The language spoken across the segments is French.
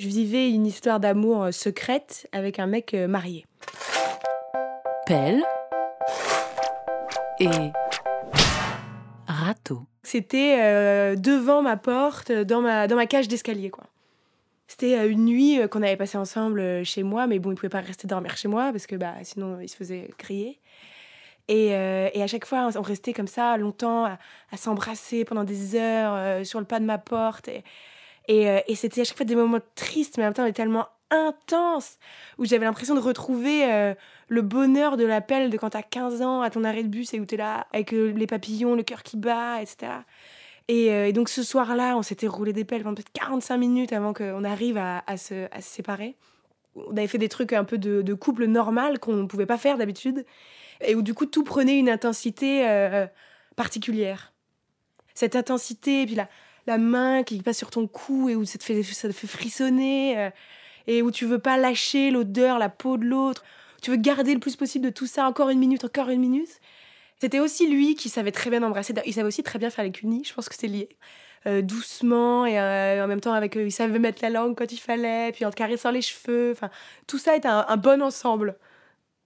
Je vivais une histoire d'amour euh, secrète avec un mec euh, marié. Pelle et râteau. C'était euh, devant ma porte, dans ma, dans ma cage d'escalier, quoi. C'était une nuit qu'on avait passée ensemble chez moi, mais bon, il pouvait pas rester dormir chez moi parce que bah, sinon il se faisait crier. Et, et à chaque fois, on restait comme ça longtemps à, à s'embrasser pendant des heures sur le pas de ma porte. Et, euh, et, c'était à chaque fois des moments tristes, mais en même temps tellement intenses, où j'avais l'impression de retrouver euh, le bonheur de l'appel de quand t'as 15 ans à ton arrêt de bus et où t'es là avec euh, les papillons, le cœur qui bat, etc. Et, donc ce soir-là, on s'était roulé des pelles pendant peut-être 45 minutes avant qu'on arrive à, se, séparer. On avait fait des trucs un peu de, couple normal qu'on ne pouvait pas faire d'habitude, et où du coup tout prenait une intensité particulière. Cette intensité, et puis là la main qui passe sur ton cou et où ça te fait, ça te fait frissonner euh, et où tu veux pas lâcher l'odeur, la peau de l'autre. Tu veux garder le plus possible de tout ça, encore une minute, encore une minute. C'était aussi lui qui savait très bien embrasser. Il savait aussi très bien faire les cunis, je pense que c'est lié. Euh, doucement et euh, en même temps avec il savait mettre la langue quand il fallait puis en te caressant les cheveux enfin tout ça est un, un bon ensemble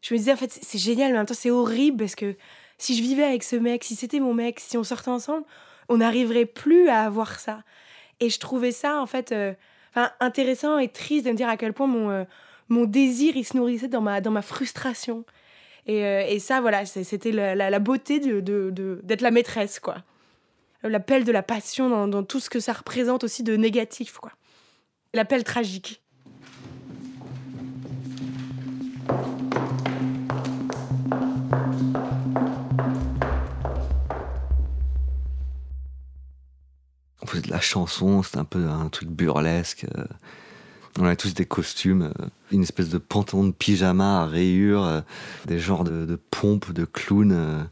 je me disais en fait c'est génial mais en même temps c'est horrible parce que si je vivais avec ce mec si c'était mon mec si on sortait ensemble on n'arriverait plus à avoir ça. Et je trouvais ça, en fait, euh, intéressant et triste de me dire à quel point mon, euh, mon désir, il se nourrissait dans ma, dans ma frustration. Et, euh, et ça, voilà, c'était la, la, beauté d'être de, de, la maîtresse, quoi. L'appel de la passion dans, dans, tout ce que ça représente aussi de négatif, quoi. L'appel tragique. De la chanson, c'était un peu un truc burlesque. Euh. On avait tous des costumes, euh, une espèce de pantalon de pyjama à rayures, euh, des genres de, pompes, de clowns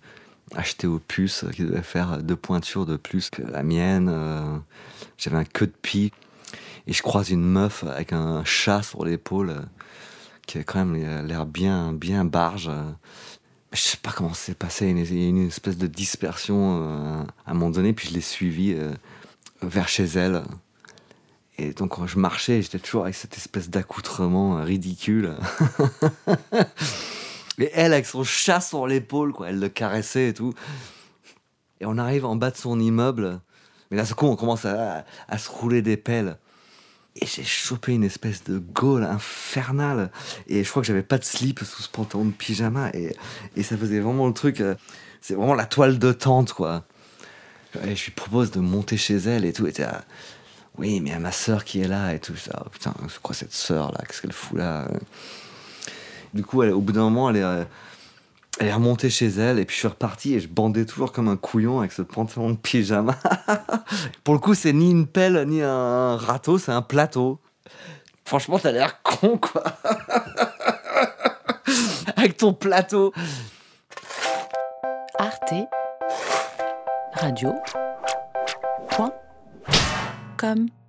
achetés aux puces qui devaient faire deux pointures de plus que la mienne. J'avais un queue de pie et je croise une meuf avec un chat sur l'épaule qui avait quand même l'air bien, bien barge. Je sais pas comment c'est passé, une, une espèce de dispersion à un moment donné, puis je l'ai suivi vers chez elle. Et donc quand je marchais, j'étais toujours avec cette espèce d'accoutrement ridicule. et elle avec son chat sur l'épaule, quoi, elle le caressait et tout. Et on arrive en bas de son immeuble. Mais là, ce coup, on commence à, à se rouler des pelles. Et j'ai chopé une espèce de gaule infernale. Et je crois que j'avais pas de slip sous ce pantalon de pyjama. Et, et ça faisait vraiment le truc. Euh, c'est vraiment la toile de tente, quoi. Je lui propose de monter chez elle et tout. Et oui, mais il y a ma soeur qui est là et tout. ça oh, putain, c'est quoi cette soeur là Qu'est-ce qu'elle fout là? Du coup, au bout d'un moment, elle est, elle est remontée chez elle et puis je suis reparti et je bandais toujours comme un couillon avec ce pantalon de pyjama. Pour le coup, c'est ni une pelle ni un râteau, c'est un plateau. Franchement, t'as l'air con quoi. avec ton plateau. Arte radio.com